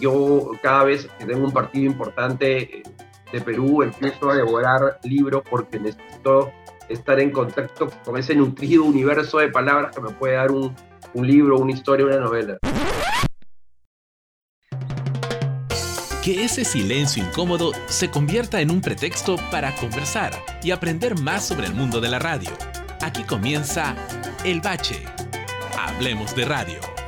yo cada vez que tengo un partido importante eh, de Perú empiezo a devorar libros porque necesito estar en contacto con ese nutrido universo de palabras que me puede dar un, un libro, una historia, una novela. Que ese silencio incómodo se convierta en un pretexto para conversar y aprender más sobre el mundo de la radio. Aquí comienza El Bache. Hablemos de radio.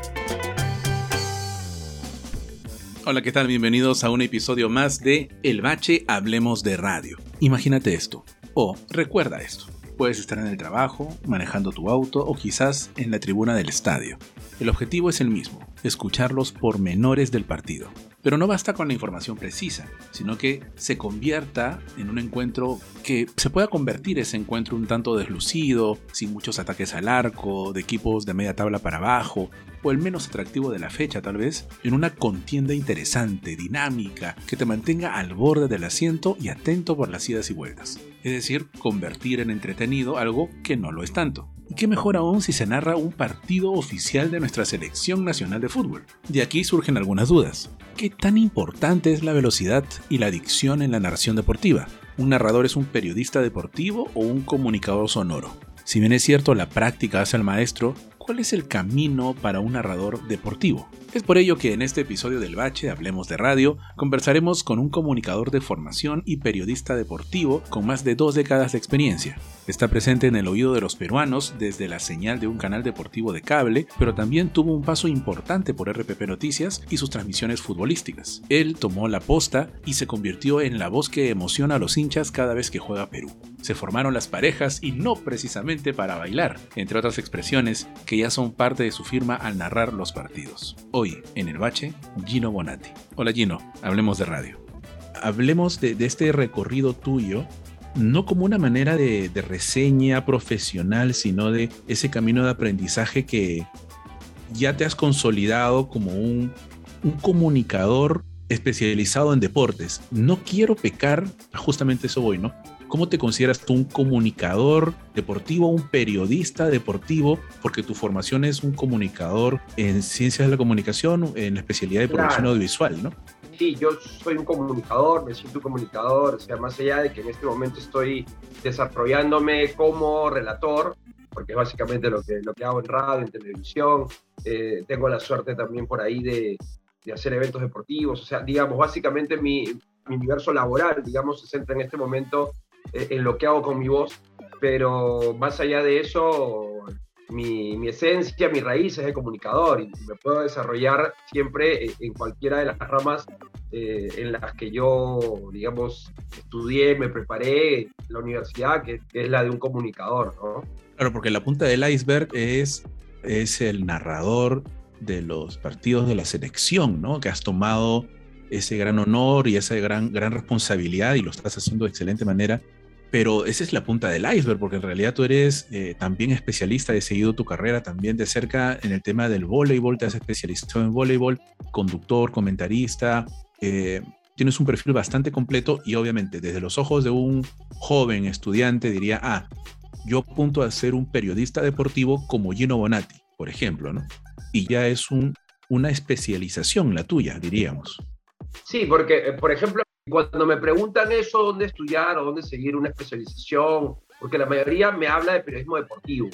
Hola, ¿qué tal? Bienvenidos a un episodio más de El Bache Hablemos de Radio. Imagínate esto, o recuerda esto. Puedes estar en el trabajo, manejando tu auto o quizás en la tribuna del estadio. El objetivo es el mismo, escuchar los pormenores del partido. Pero no basta con la información precisa, sino que se convierta en un encuentro que se pueda convertir ese encuentro un tanto deslucido, sin muchos ataques al arco, de equipos de media tabla para abajo, o el menos atractivo de la fecha tal vez, en una contienda interesante, dinámica, que te mantenga al borde del asiento y atento por las idas y vueltas. Es decir, convertir en entretenido algo que no lo es tanto. Y qué mejor aún si se narra un partido oficial de nuestra selección nacional de fútbol. De aquí surgen algunas dudas. ¿Qué tan importante es la velocidad y la dicción en la narración deportiva? ¿Un narrador es un periodista deportivo o un comunicador sonoro? Si bien es cierto la práctica hace al maestro, ¿cuál es el camino para un narrador deportivo? Es por ello que en este episodio del Bache, Hablemos de Radio, conversaremos con un comunicador de formación y periodista deportivo con más de dos décadas de experiencia. Está presente en el oído de los peruanos desde la señal de un canal deportivo de cable, pero también tuvo un paso importante por RPP Noticias y sus transmisiones futbolísticas. Él tomó la posta y se convirtió en la voz que emociona a los hinchas cada vez que juega Perú. Se formaron las parejas y no precisamente para bailar, entre otras expresiones que ya son parte de su firma al narrar los partidos. En el bache, Gino Bonatti. Hola Gino, hablemos de radio. Hablemos de, este recorrido tuyo no como una manera de, reseña profesional, sino de ese camino de aprendizaje que ya te has consolidado como un, comunicador especializado en deportes. No quiero pecar, justamente eso voy, ¿no? ¿Cómo te consideras tú un comunicador deportivo, un periodista deportivo? Porque tu formación es un comunicador en ciencias de la comunicación, en la especialidad de producción audiovisual, ¿no? sí, yo soy un comunicador, me siento un comunicador, o sea, más allá de que en este momento estoy desarrollándome como relator, porque es básicamente lo que, lo que hago en radio, en televisión, eh, tengo la suerte también por ahí de, de, hacer eventos deportivos, o sea, digamos, básicamente mi, mi universo laboral, digamos, se centra en este momento en lo que hago con mi voz, pero más allá de eso, mi, mi, esencia, mi raíz es de comunicador y me puedo desarrollar siempre en cualquiera de las ramas eh, en las que yo, digamos, estudié, me preparé la universidad, que, es la de un comunicador, ¿no? Claro, porque la punta del iceberg es, es el narrador de los partidos de la selección, ¿no? Que has tomado ese gran honor y esa gran, gran responsabilidad y lo estás haciendo de excelente manera pero esa es la punta del iceberg, porque en realidad tú eres eh, también especialista, he seguido tu carrera también de cerca en el tema del voleibol, te has especializado en voleibol, conductor, comentarista, eh, tienes un perfil bastante completo y obviamente desde los ojos de un joven estudiante diría, ah, yo apunto a ser un periodista deportivo como Gino Bonatti, por ejemplo, ¿no? Y ya es un, una especialización la tuya, diríamos. Sí, porque, eh, por ejemplo, cuando me preguntan eso, dónde estudiar o dónde seguir una especialización, porque la mayoría me habla de periodismo deportivo.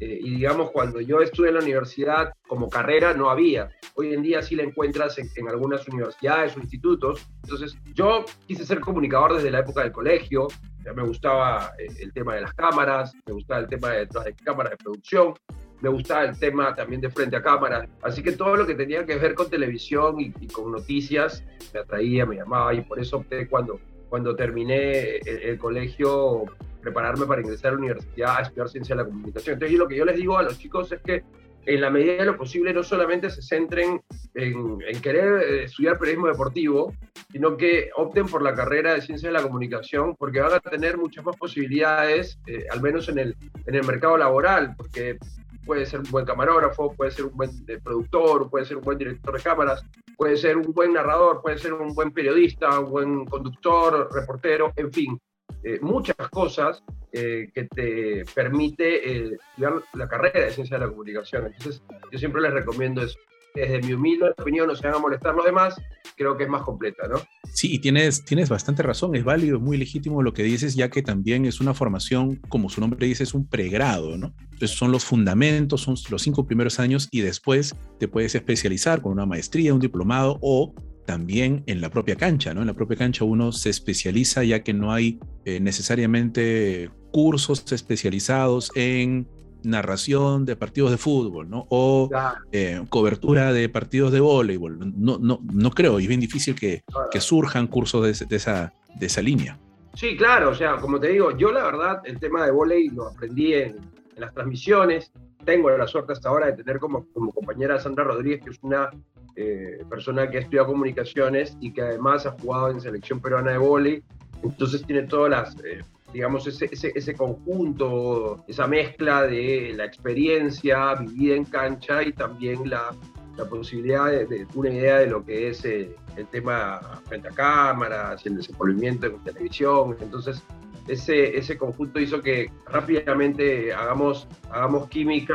Eh, y digamos, cuando yo estuve en la universidad como carrera no había. Hoy en día sí la encuentras en, algunas universidades o institutos. Entonces, yo quise ser comunicador desde la época del colegio. Ya me gustaba eh, el tema de las cámaras, me gustaba el tema de de cámaras de producción me gustaba el tema también de frente a cámara. Así que todo lo que tenía que ver con televisión y, con noticias me atraía, me llamaba y por eso opté cuando, cuando terminé el, colegio prepararme para ingresar a la universidad a estudiar ciencia de la comunicación. Entonces, lo que yo les digo a los chicos es que en la medida de lo posible no solamente se centren en, querer eh, estudiar periodismo deportivo, sino que opten por la carrera de ciencia de la comunicación porque van a tener muchas más posibilidades, eh, al menos en el, en el mercado laboral, porque puede ser un buen camarógrafo, puede ser un buen eh, productor, puede ser un buen director de cámaras, puede ser un buen narrador, puede ser un buen periodista, un buen conductor, reportero, en fin, eh, muchas cosas eh, que te permite estudiar la carrera de ciencia de la comunicación. Entonces, yo siempre les recomiendo eso. Desde mi humilde opinión, no se van a molestar los demás, creo que es más completa, ¿no? Sí, tienes, tienes bastante razón, es válido, muy legítimo lo que dices, ya que también es una formación, como su nombre dice, es un pregrado, ¿no? Entonces son los fundamentos, son los cinco primeros años y después te puedes especializar con una maestría, un diplomado o también en la propia cancha, ¿no? En la propia cancha uno se especializa ya que no hay eh, necesariamente cursos especializados en narración de partidos de fútbol, ¿no? O eh, cobertura de partidos de voleibol. No, no, no creo, y es bien difícil que, que surjan cursos de, de, esa, de esa línea. Sí, claro, o sea, como te digo, yo la verdad el tema de voleibol lo aprendí en, en, las transmisiones. Tengo la suerte hasta ahora de tener como, como compañera Sandra Rodríguez, que es una eh, persona que ha estudiado comunicaciones y que además ha jugado en selección peruana de vóley, entonces tiene todas las, eh, digamos, ese, ese, ese, conjunto, esa mezcla de la experiencia vivida en cancha y también la, la posibilidad de, de, una idea de lo que es eh, el tema frente a cámaras el desenvolvimiento en televisión. Entonces, ese, ese conjunto hizo que rápidamente hagamos, hagamos química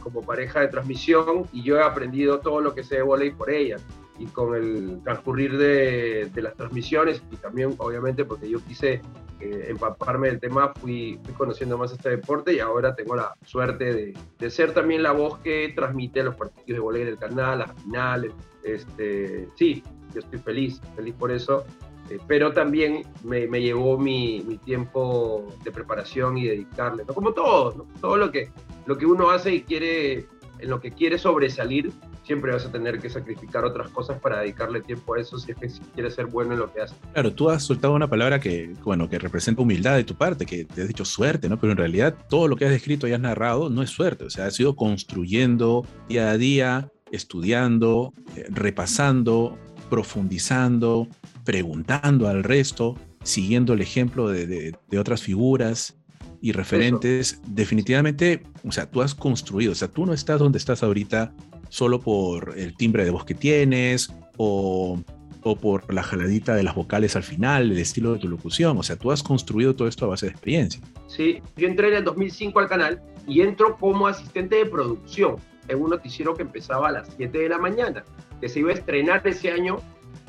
como pareja de transmisión y yo he aprendido todo lo que sé de volei por ella. Y con el transcurrir de, de, las transmisiones y también obviamente porque yo quise eh, empaparme del tema, fui, fui, conociendo más este deporte y ahora tengo la suerte de, de ser también la voz que transmite los partidos de volei del canal, las finales. Este, sí, yo estoy feliz, feliz por eso eh, pero también me, me llevó mi, mi, tiempo de preparación y dedicarle, ¿no? como todo, ¿no? todo lo que, lo que uno hace y quiere, en lo que quiere sobresalir, siempre vas a tener que sacrificar otras cosas para dedicarle tiempo a eso si es que quieres ser bueno en lo que haces. Claro, tú has soltado una palabra que, bueno, que representa humildad de tu parte, que te has dicho suerte, ¿no? Pero en realidad todo lo que has descrito y has narrado no es suerte, o sea, has ido construyendo día a día, estudiando, eh, repasando, profundizando, preguntando al resto, siguiendo el ejemplo de, de, de otras figuras y referentes, Eso. definitivamente, o sea, tú has construido, o sea, tú no estás donde estás ahorita solo por el timbre de voz que tienes o, o por la jaladita de las vocales al final, el estilo de tu locución, o sea, tú has construido todo esto a base de experiencia. Sí, yo entré en el 2005 al canal y entro como asistente de producción en un noticiero que empezaba a las 7 de la mañana, que se iba a estrenar ese año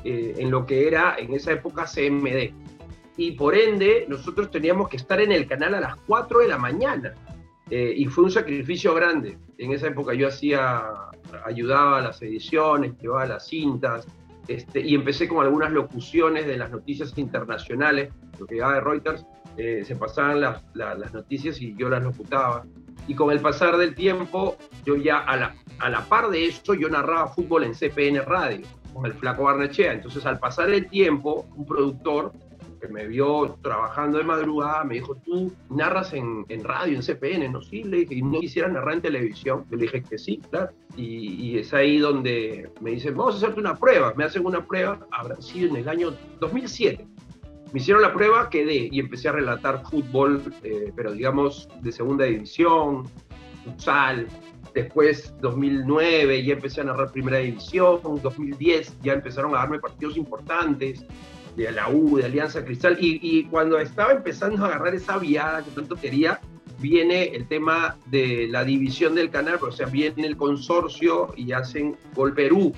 eh, en lo que era en esa época CMD. Y por ende, nosotros teníamos que estar en el canal a las 4 de la mañana. Eh, y fue un sacrificio grande. En esa época yo hacía, ayudaba a las ediciones, llevaba las cintas, este, y empecé con algunas locuciones de las noticias internacionales, lo que llegaba de Reuters, eh, se pasaban las, la, las noticias y yo las locutaba. Y con el pasar del tiempo, yo ya a la, a la par de eso, yo narraba fútbol en CPN Radio con el flaco Barnechea. Entonces, al pasar el tiempo, un productor que me vio trabajando de madrugada me dijo, tú narras en, en radio, en CPN, ¿no? Sí, le dije, y no quisiera narrar en televisión. Yo le dije que sí, claro. Y, y, es ahí donde me dicen, vamos a hacerte una prueba. Me hacen una prueba, habrá sido en el año 2007. Me hicieron la prueba, quedé y empecé a relatar fútbol, eh, pero digamos de segunda división, futsal, Después, 2009, ya empecé a narrar Primera División. 2010 ya empezaron a darme partidos importantes de la U, de Alianza Cristal. Y, cuando estaba empezando a agarrar esa viada que tanto quería, viene el tema de la división del canal, o sea, viene el consorcio y hacen Gol Perú.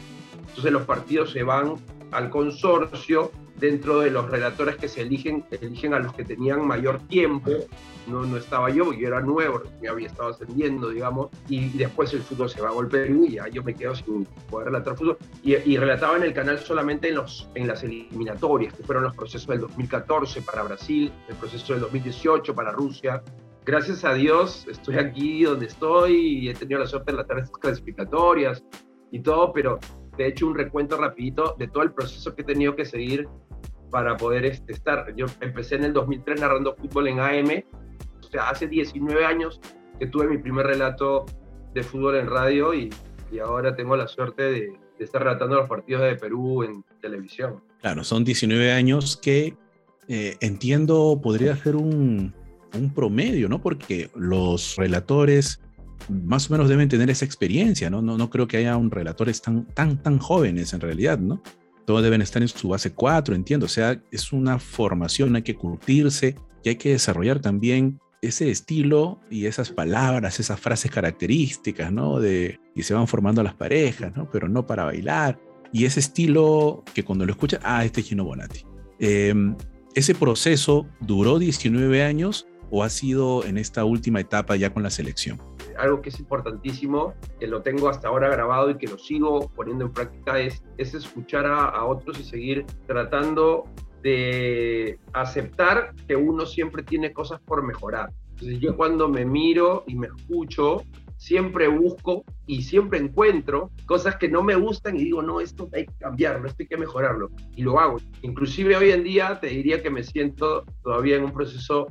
Entonces los partidos se van al consorcio dentro de los relatores que se eligen, eligen a los que tenían mayor tiempo. No, no estaba yo, yo era nuevo, ya había estado ascendiendo, digamos, y después el fútbol se va a golpear y ya yo me quedo sin poder relatar fútbol. Y, y, relataba en el canal solamente en, los, en las eliminatorias, que fueron los procesos del 2014 para Brasil, el proceso del 2018 para Rusia. Gracias a Dios estoy aquí donde estoy y he tenido la suerte de relatar estas clasificatorias y todo, pero de hecho un recuento rapidito de todo el proceso que he tenido que seguir para poder este, estar. Yo empecé en el 2003 narrando fútbol en AM, o sea, hace 19 años que tuve mi primer relato de fútbol en radio y, ahora tengo la suerte de, estar relatando los partidos de Perú en televisión. Claro, son 19 años que eh, entiendo podría ser un, promedio, ¿no? Porque los relatores más o menos deben tener esa experiencia, ¿no? No, no creo que haya un relatores tan, tan, tan jóvenes en realidad, ¿no? Todos deben estar en su base 4, entiendo. O sea, es una formación, hay que curtirse y hay que desarrollar también ese estilo y esas palabras, esas frases características, ¿no? De, y se van formando las parejas, ¿no? Pero no para bailar. Y ese estilo que cuando lo escuchas, ah, este es Gino Bonatti. Em, ¿Ese proceso duró 19 años o ha sido en esta última etapa ya con la selección? Algo que es importantísimo, que lo tengo hasta ahora grabado y que lo sigo poniendo en práctica, es, es escuchar a, a otros y seguir tratando de aceptar que uno siempre tiene cosas por mejorar. Entonces yo cuando me miro y me escucho, siempre busco y siempre encuentro cosas que no me gustan y digo, no, esto hay que cambiarlo, esto hay que mejorarlo. Y lo hago. Inclusive hoy en día te diría que me siento todavía en un proceso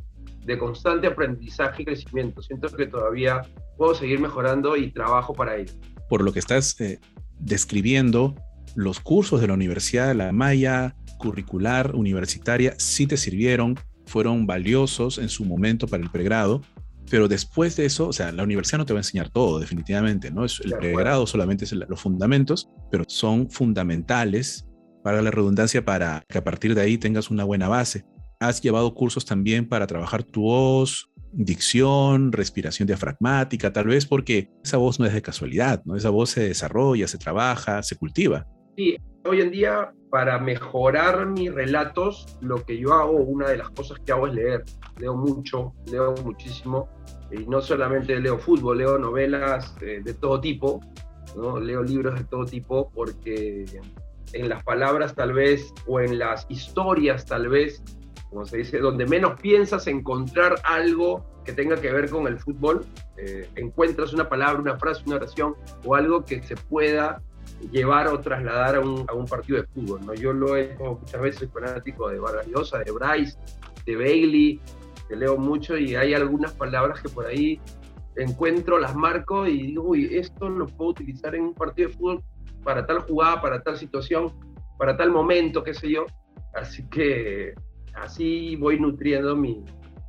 de constante aprendizaje y crecimiento. Siento que todavía puedo seguir mejorando y trabajo para ello. Por lo que estás eh, describiendo, los cursos de la Universidad de La Maya, curricular universitaria sí te sirvieron, fueron valiosos en su momento para el pregrado, pero después de eso, o sea, la universidad no te va a enseñar todo, definitivamente, ¿no? Es, el pregrado solamente es los fundamentos, pero son fundamentales para la redundancia para que a partir de ahí tengas una buena base. Has llevado cursos también para trabajar tu voz, dicción, respiración diafragmática, tal vez porque esa voz no es de casualidad, ¿no? Esa voz se desarrolla, se trabaja, se cultiva. Sí, hoy en día para mejorar mis relatos, lo que yo hago, una de las cosas que hago es leer. Leo mucho, leo muchísimo. Y no solamente leo fútbol, leo novelas de, de todo tipo, ¿no? leo libros de todo tipo porque en las palabras tal vez o en las historias tal vez, como se dice, donde menos piensas encontrar algo que tenga que ver con el fútbol, eh, encuentras una palabra, una frase, una oración o algo que se pueda llevar o trasladar a un, a un partido de fútbol. ¿no? Yo lo he hecho muchas veces, fanático de Vargas Llosa, de Bryce, de Bailey, que leo mucho y hay algunas palabras que por ahí encuentro, las marco y digo, uy, esto lo puedo utilizar en un partido de fútbol para tal jugada, para tal situación, para tal momento, qué sé yo. Así que así voy nutriendo mi,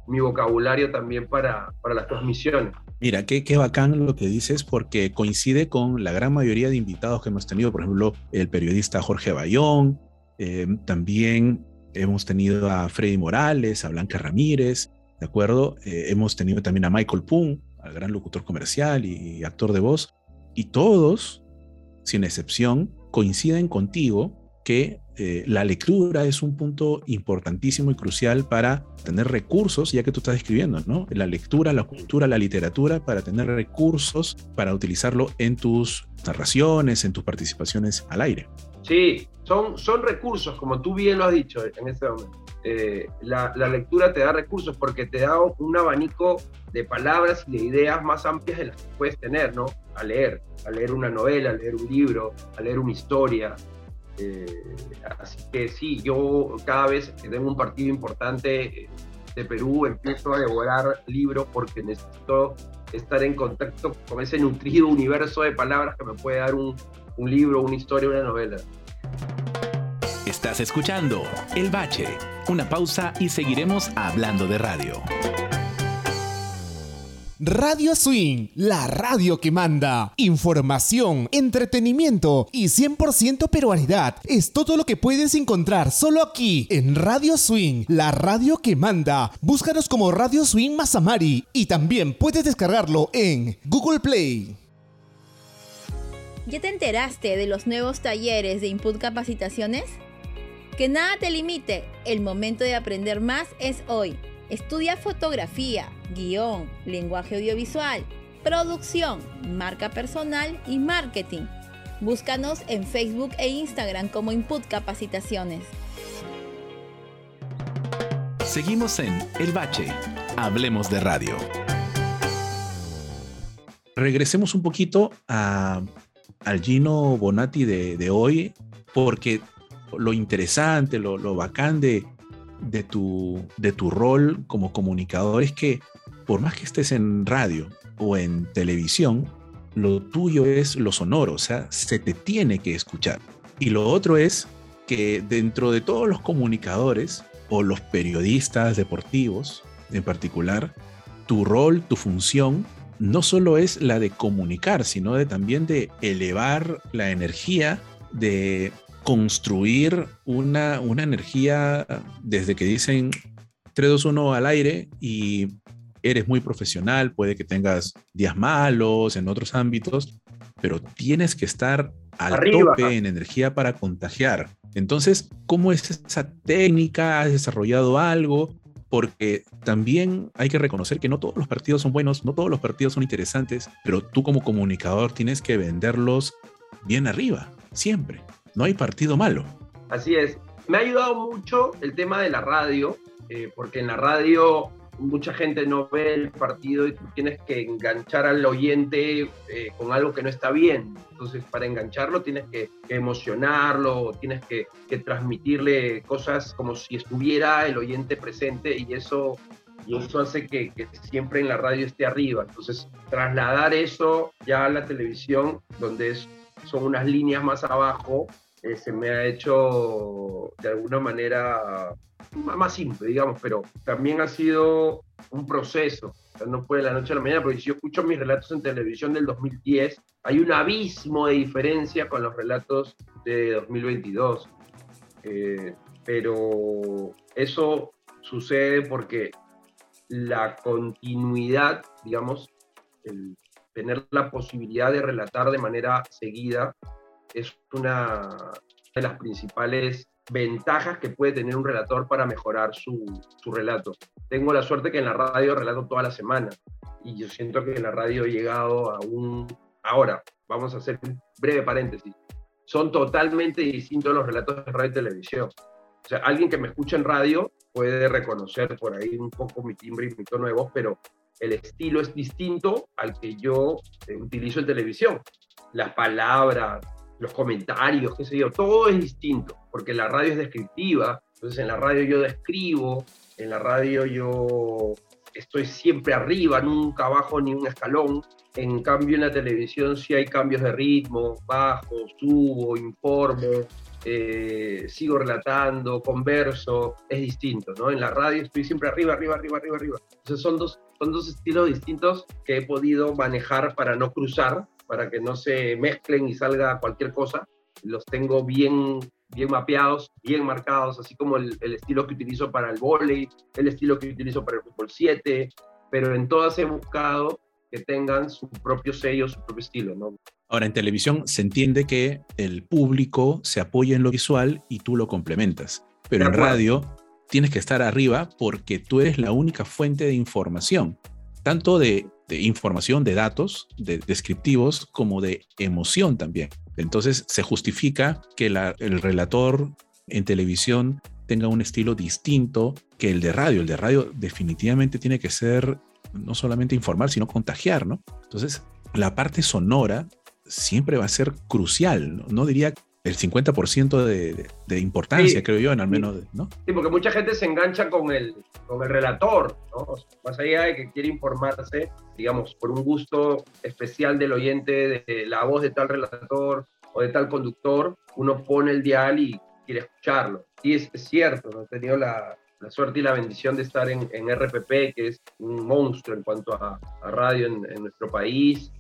vocabulario también para, las transmisiones. Mira, qué, qué bacán lo que dices porque coincide con la gran mayoría de invitados que hemos tenido, por ejemplo, el periodista Jorge Bayón, eh, también hemos tenido a Freddy Morales, a Blanca Ramírez, ¿de acuerdo? Eh, hemos tenido también a Michael Pung, al gran locutor comercial y actor de voz, y todos, sin excepción, coinciden contigo que eh, la lectura es un punto importantísimo y crucial para tener recursos, ya que tú estás escribiendo, ¿no? La lectura, la cultura, la literatura, para tener recursos para utilizarlo en tus narraciones, en tus participaciones al aire. Sí, son, son recursos, como tú bien lo has dicho en este momento. Eh, la, la, lectura te da recursos porque te da un abanico de palabras y de ideas más amplias de las que puedes tener, ¿no? A leer, a leer una novela, a leer un libro, a leer una historia, eh, así que sí, yo cada vez que tengo un partido importante eh, de Perú empiezo a devorar libros porque necesito estar en contacto con ese nutrido universo de palabras que me puede dar un, un libro, una historia, una novela. Estás escuchando El Bache, una pausa y seguiremos hablando de radio. Radio Swing, la radio que manda. Información, entretenimiento y 100% peruanidad es todo lo que puedes encontrar solo aquí en Radio Swing, la radio que manda. Búscanos como Radio Swing Masamari y también puedes descargarlo en Google Play. ¿Ya te enteraste de los nuevos talleres de Input Capacitaciones? Que nada te limite, el momento de aprender más es hoy. Estudia fotografía, guion, lenguaje audiovisual, producción, marca personal y marketing. Búscanos en Facebook e Instagram como Input Capacitaciones. Seguimos en El Bache. Hablemos de radio. Regresemos un poquito a, al Gino Bonatti de, hoy, porque lo interesante, lo, lo bacán de, de tu, de tu rol como comunicador es que por más que estés en radio o en televisión, lo tuyo es lo sonoro, o sea, se te tiene que escuchar. Y lo otro es que dentro de todos los comunicadores o los periodistas deportivos en particular, tu rol, tu función, no solo es la de comunicar, sino de también de elevar la energía, de construir una, una energía desde que dicen 3, 2, 1 al aire y eres muy profesional, puede que tengas días malos en otros ámbitos, pero tienes que estar al tope en energía para contagiar. Entonces, ¿cómo es esa técnica? ¿Has desarrollado algo? Porque también hay que reconocer que no todos los partidos son buenos, no todos los partidos son interesantes, pero tú como comunicador tienes que venderlos bien arriba, siempre. No hay partido malo. Así es. Me ha ayudado mucho el tema de la radio, eh, porque en la radio mucha gente no ve el partido y tú tienes que enganchar al oyente eh, con algo que no está bien. Entonces, para engancharlo tienes que, emocionarlo, tienes que, transmitirle cosas como si estuviera el oyente presente y eso, y eso hace que, siempre en la radio esté arriba. Entonces, trasladar eso ya a la televisión, donde son unas líneas más abajo, eh, se me ha hecho de alguna manera más simple, digamos, pero también ha sido un proceso. no fue de la noche a la mañana, porque si yo escucho mis relatos en televisión del 2010, hay un abismo de diferencia con los relatos de 2022. Eh, pero eso sucede porque la continuidad, digamos, el tener la posibilidad de relatar de manera seguida es una de las principales ventajas que puede tener un relator para mejorar su, su, relato. Tengo la suerte que en la radio relato toda la semana y yo siento que en la radio he llegado a un... Ahora, vamos a hacer un breve paréntesis. Son totalmente distintos los relatos de radio y televisión. O sea, alguien que me escucha en radio puede reconocer por ahí un poco mi timbre y mi tono de voz, pero el estilo es distinto al que yo eh, utilizo en televisión. Las palabras, los comentarios, qué sé yo, todo es distinto, porque la radio es descriptiva, entonces en la radio yo describo, en la radio yo estoy siempre arriba, nunca bajo ni un escalón, en cambio en la televisión sí hay cambios de ritmo, bajo, subo, informo, eh, sigo relatando, converso, es distinto, ¿no? En la radio estoy siempre arriba, arriba, arriba, arriba, arriba. Entonces son dos, son dos estilos distintos que he podido manejar para no cruzar para que no se mezclen y salga cualquier cosa. Los tengo bien, bien mapeados, bien marcados, así como el, estilo que utilizo para el volei, el estilo que utilizo para el fútbol 7, pero en todas he buscado que tengan su propio sello, su propio estilo, ¿no? Ahora, en televisión se entiende que el público se apoya en lo visual y tú lo complementas, pero en radio tienes que estar arriba porque tú eres la única fuente de información, tanto de de información, de datos, de descriptivos, como de emoción también. Entonces se justifica que el relator en televisión tenga un estilo distinto que el de radio. El de radio definitivamente tiene que ser no solamente informar, sino contagiar, ¿no? Entonces, la parte sonora siempre va a ser crucial. No, no diría el 50% de, de, importancia, creo yo, en al menos, ¿no? Sí, porque mucha gente se engancha con el, con el relator, ¿no? Más allá de que quiere informarse, digamos, por un gusto especial del oyente, de la voz de tal relator o de tal conductor, uno pone el dial y quiere escucharlo. Y es, cierto, ¿no? he tenido la, la, suerte y la bendición de estar en, en, RPP, que es un monstruo en cuanto a, a radio en, en, nuestro país.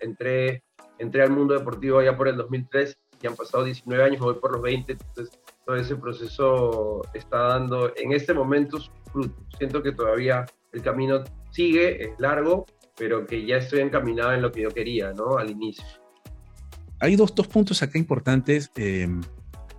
Entré, entré al mundo deportivo ya por el 2003 ya han pasado 19 años, voy por los 20, entonces todo ese proceso está dando en este momento su fruto. Siento que todavía el camino sigue, es largo, pero que ya estoy encaminado en lo que yo quería, ¿no? Al inicio. Hay dos, dos puntos acá importantes. Em,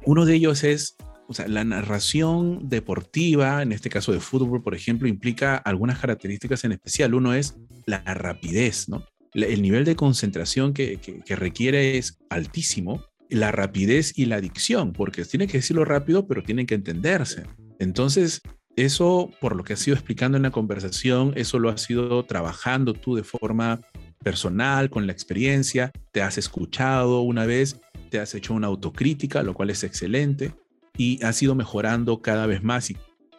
uno de ellos es, o sea, la narración deportiva, en este caso de fútbol, por ejemplo, implica algunas características en especial. Uno es la rapidez, ¿no? El nivel de concentración que, que requiere es altísimo la rapidez y la adicción, porque tiene que decirlo rápido, pero tienen que entenderse. Entonces, eso, por lo que has ido explicando en la conversación, eso lo has ido trabajando tú de forma personal, con la experiencia, te has escuchado una vez, te has hecho una autocrítica, lo cual es excelente, y has ido mejorando cada vez más.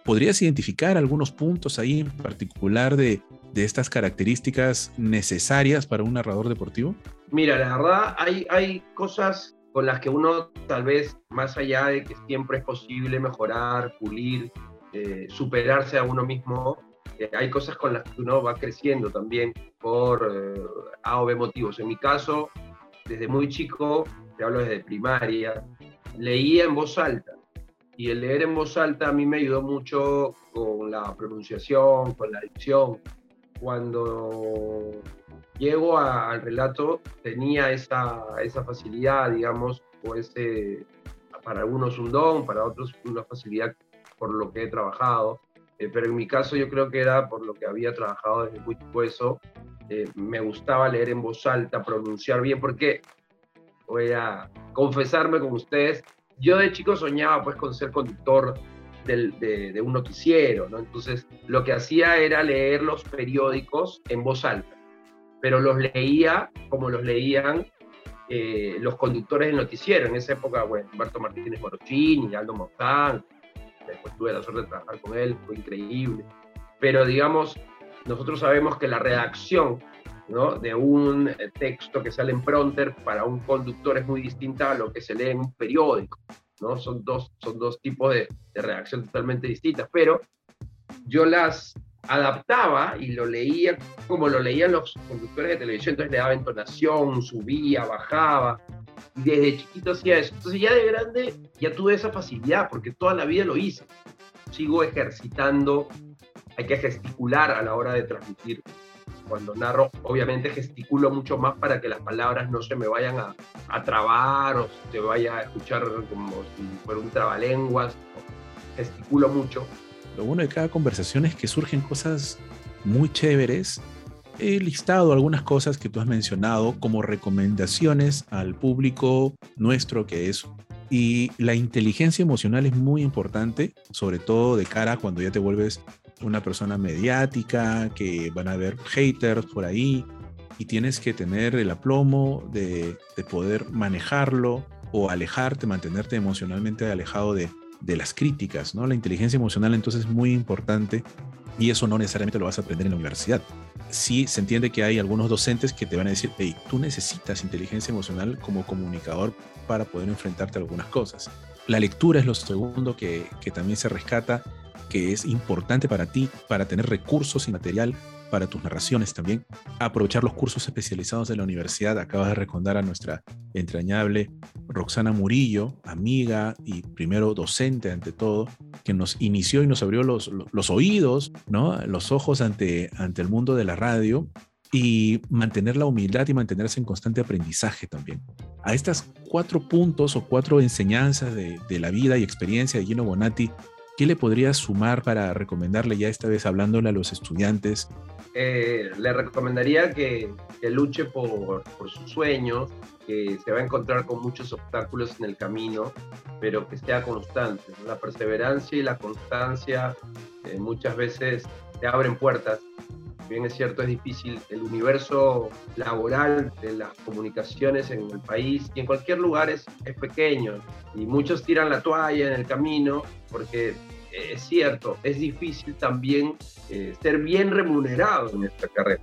¿Podrías identificar algunos puntos ahí en particular de, de estas características necesarias para un narrador deportivo? Mira, la verdad, hay, hay cosas con las que uno tal vez, más allá de que siempre es posible mejorar, pulir, eh, superarse a uno mismo, eh, hay cosas con las que uno va creciendo también por eh, A o B motivos. En mi caso, desde muy chico, te hablo desde primaria, leía en voz alta y el leer en voz alta a mí me ayudó mucho con la pronunciación, con la dicción. Cuando llego al relato tenía esa, esa facilidad, digamos, o ese, para algunos un don, para otros una facilidad por lo que he trabajado. Eh, pero en mi caso yo creo que era por lo que había trabajado desde muy hueso. Eh, me gustaba leer en voz alta, pronunciar bien, porque voy a confesarme con ustedes, yo de chico soñaba pues con ser conductor de, un noticiero, ¿no? Entonces lo que hacía era leer los periódicos en voz alta, pero los leía como los leían eh, los conductores del noticiero. En esa época, bueno, Humberto Martínez Morochín y Aldo Montán, después tuve la suerte de trabajar con él, fue increíble. Pero digamos, nosotros sabemos que la redacción ¿no? de un eh, texto que sale en pronter para un conductor es muy distinta a lo que se lee en un periódico. ¿No? Son, dos, son dos tipos de, de redacción totalmente distintas, pero yo las adaptaba y lo leía como lo leían los conductores de televisión, entonces le daba entonación, subía, bajaba, desde chiquito hacía eso. Entonces ya de grande ya tuve esa facilidad porque toda la vida lo hice. Sigo ejercitando, hay que gesticular a la hora de transmitir. Cuando narro, obviamente gesticulo mucho más para que las palabras no se me vayan a, a trabar o se vaya a escuchar como si fuera un trabalenguas. Gesticulo mucho. Lo bueno de cada conversación es que surgen cosas muy chéveres he listado algunas cosas que tú has mencionado como recomendaciones al público nuestro que es. Y la inteligencia emocional es muy importante, sobre todo de cara cuando ya te vuelves una persona mediática, que van a haber haters por ahí, y tienes que tener el aplomo de, de poder manejarlo o alejarte, mantenerte emocionalmente alejado de, de las críticas, ¿no? La inteligencia emocional entonces es muy importante y eso no necesariamente lo vas a aprender en la universidad. Sí se entiende que hay algunos docentes que te van a decir, hey, tú necesitas inteligencia emocional como comunicador para poder enfrentarte a algunas cosas. La lectura es lo segundo que, que también se rescata, que es importante para ti, para tener recursos y material para tus narraciones también. Aprovechar los cursos especializados de la universidad. Acabas de recordar a nuestra entrañable Roxana Murillo, amiga y primero docente ante todo, que nos inició y nos abrió los, los, oídos, ¿no? los ojos ante, ante el mundo de la radio y mantener la humildad y mantenerse en constante aprendizaje también. A estas cuatro puntos o cuatro enseñanzas de, de la vida y experiencia de Gino Bonatti, ¿qué le podrías sumar para recomendarle ya esta vez hablándole a los estudiantes eh, le recomendaría que, luche por, sus sueños, que se va a encontrar con muchos obstáculos en el camino, pero que sea constante. La perseverancia y la constancia eh, muchas veces te abren puertas. Bien es cierto, es difícil. El universo laboral de las comunicaciones en el país y en cualquier lugar es, es pequeño y muchos tiran la toalla en el camino porque es cierto, es difícil también eh, ser bien remunerado en esta carrera.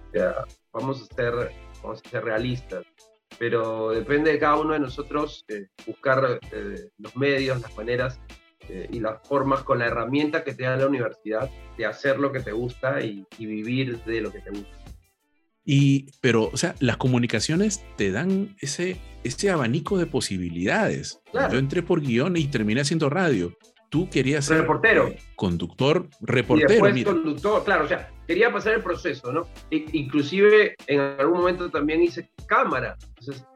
vamos, a ser, vamos a ser realistas, pero depende de cada uno de nosotros eh, buscar eh, los medios, las maneras y las formas con la herramienta que te da la universidad de hacer lo que te gusta y, vivir de lo que te gusta. Y, pero, o sea, las comunicaciones te dan ese, ese abanico de posibilidades. Yo entré por guion y terminé haciendo radio tú querías ser reportero. Conductor, reportero. Y después conductor, claro, o sea, quería pasar el proceso, ¿no? inclusive en algún momento también hice cámara,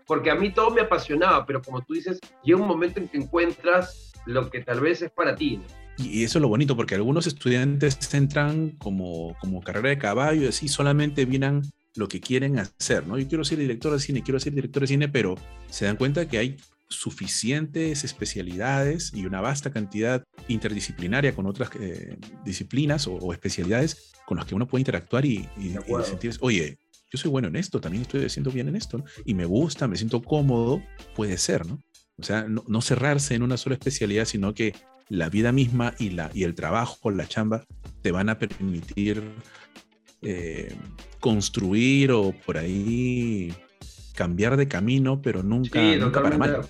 porque a mí todo me apasionaba, pero como tú dices, llega un momento en que encuentras lo que tal vez es para ti. Y eso es lo bonito, porque algunos estudiantes entran como, como carrera de caballo y así solamente vienen lo que quieren hacer, ¿no? Yo quiero ser director de cine, quiero ser director de cine, pero se dan cuenta que hay suficientes especialidades y una vasta cantidad interdisciplinaria con otras eh, disciplinas o, especialidades con las que uno puede interactuar y, y, sentir, oye, yo soy bueno en esto, también estoy haciendo bien en esto, y me gusta, me siento cómodo, puede ser, ¿no? O sea, no, cerrarse en una sola especialidad, sino que la vida misma y, la, y el trabajo, la chamba, te van a permitir eh, construir o por ahí cambiar de camino, pero nunca, nunca para mal.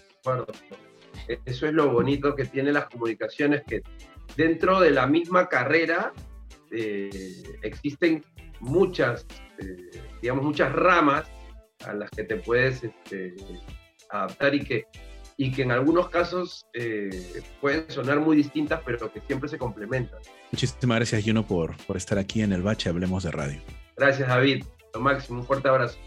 Eso es lo bonito que tienen las comunicaciones, que dentro de la misma carrera eh, existen muchas, eh, digamos, muchas ramas a las que te puedes este, adaptar y que, y que en algunos casos eh, pueden sonar muy distintas, pero que siempre se complementan. Muchísimas gracias, Juno, por, por estar aquí en el Bache Hablemos de Radio. Gracias, David. Lo máximo, un fuerte abrazo.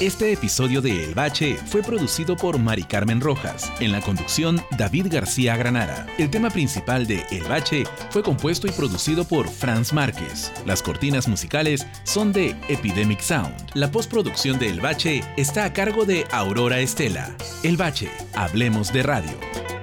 Este episodio de El Bache fue producido por Mari Carmen Rojas, en la conducción David García Granara. El tema principal de El Bache fue compuesto y producido por Franz Márquez. Las cortinas musicales son de Epidemic Sound. La postproducción de El Bache está a cargo de Aurora Estela. El Bache, hablemos de radio.